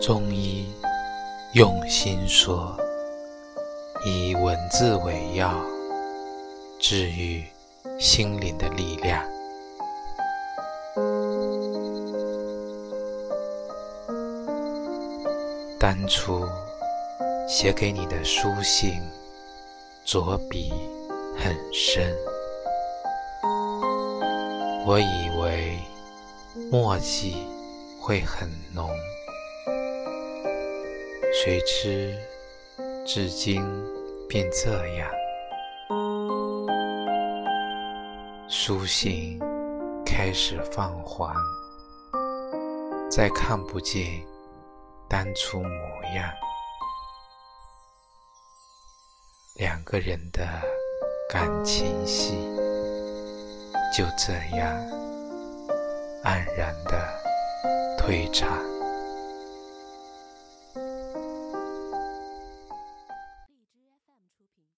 中医用心说，以文字为药，治愈心灵的力量。当初写给你的书信，着笔很深，我以为墨迹会很浓，谁知至今便这样。书信开始泛黄，再看不见。当初模样，两个人的感情戏就这样黯然的退场。